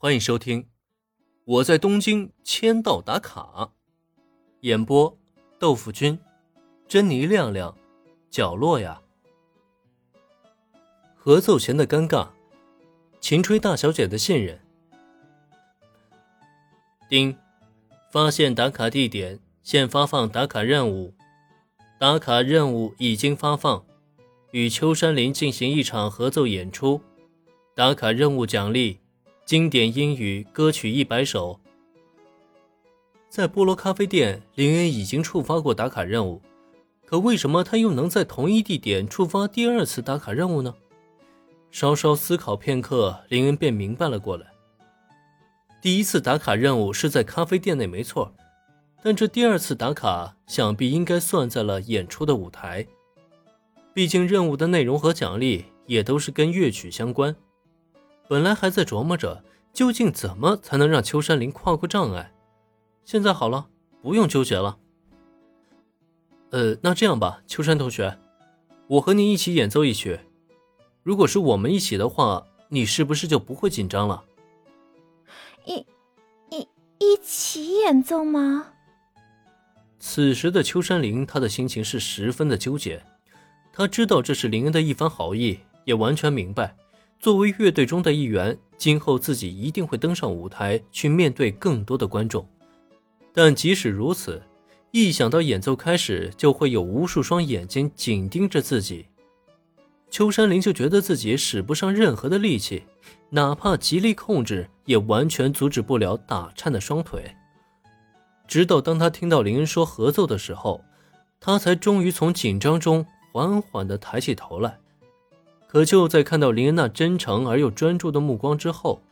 欢迎收听《我在东京签到打卡》，演播：豆腐君、珍妮亮亮、角落呀。合奏前的尴尬，秦吹大小姐的信任。丁，发现打卡地点，现发放打卡任务。打卡任务已经发放，与秋山林进行一场合奏演出。打卡任务奖励。经典英语歌曲一百首。在菠萝咖啡店，林恩已经触发过打卡任务，可为什么他又能在同一地点触发第二次打卡任务呢？稍稍思考片刻，林恩便明白了过来。第一次打卡任务是在咖啡店内，没错，但这第二次打卡想必应该算在了演出的舞台，毕竟任务的内容和奖励也都是跟乐曲相关。本来还在琢磨着究竟怎么才能让秋山林跨过障碍，现在好了，不用纠结了。呃，那这样吧，秋山同学，我和你一起演奏一曲。如果是我们一起的话，你是不是就不会紧张了？一、一、一起演奏吗？此时的秋山林，他的心情是十分的纠结。他知道这是林恩的一番好意，也完全明白。作为乐队中的一员，今后自己一定会登上舞台去面对更多的观众。但即使如此，一想到演奏开始就会有无数双眼睛紧盯着自己，秋山林就觉得自己使不上任何的力气，哪怕极力控制，也完全阻止不了打颤的双腿。直到当他听到林恩说合奏的时候，他才终于从紧张中缓缓地抬起头来。可就在看到林恩那真诚而又专注的目光之后，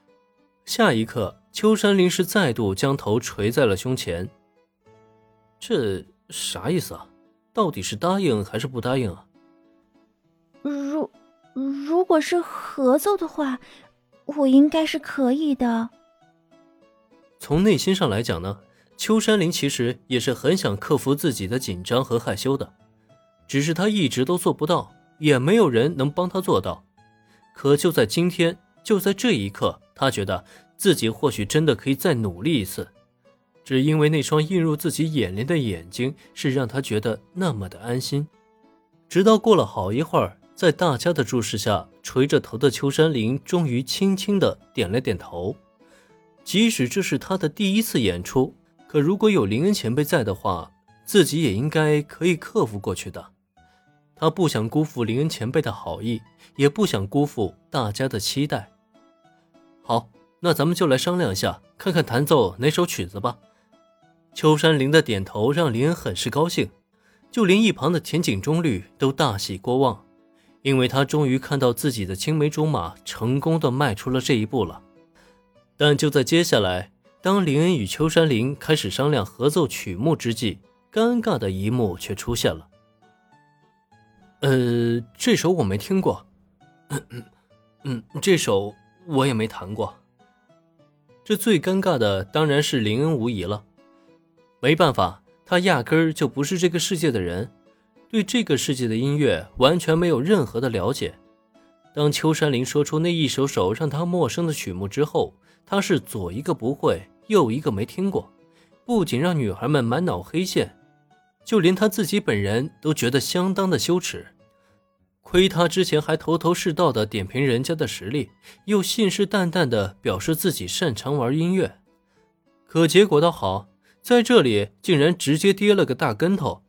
下一刻，秋山林是再度将头垂在了胸前。这啥意思啊？到底是答应还是不答应啊？如如果是合奏的话，我应该是可以的。从内心上来讲呢，秋山林其实也是很想克服自己的紧张和害羞的，只是他一直都做不到。也没有人能帮他做到，可就在今天，就在这一刻，他觉得自己或许真的可以再努力一次，只因为那双映入自己眼帘的眼睛是让他觉得那么的安心。直到过了好一会儿，在大家的注视下，垂着头的秋山林终于轻轻的点了点头。即使这是他的第一次演出，可如果有林恩前辈在的话，自己也应该可以克服过去的。他不想辜负林恩前辈的好意，也不想辜负大家的期待。好，那咱们就来商量一下，看看弹奏哪首曲子吧。秋山林的点头让林恩很是高兴，就连一旁的田井中律都大喜过望，因为他终于看到自己的青梅竹马成功的迈出了这一步了。但就在接下来，当林恩与秋山林开始商量合奏曲目之际，尴尬的一幕却出现了。呃，这首我没听过，嗯嗯，这首我也没弹过。这最尴尬的当然是林恩无疑了。没办法，他压根儿就不是这个世界的人，对这个世界的音乐完全没有任何的了解。当秋山林说出那一首首让他陌生的曲目之后，他是左一个不会，右一个没听过，不仅让女孩们满脑黑线。就连他自己本人都觉得相当的羞耻，亏他之前还头头是道的点评人家的实力，又信誓旦旦的表示自己擅长玩音乐，可结果倒好，在这里竟然直接跌了个大跟头，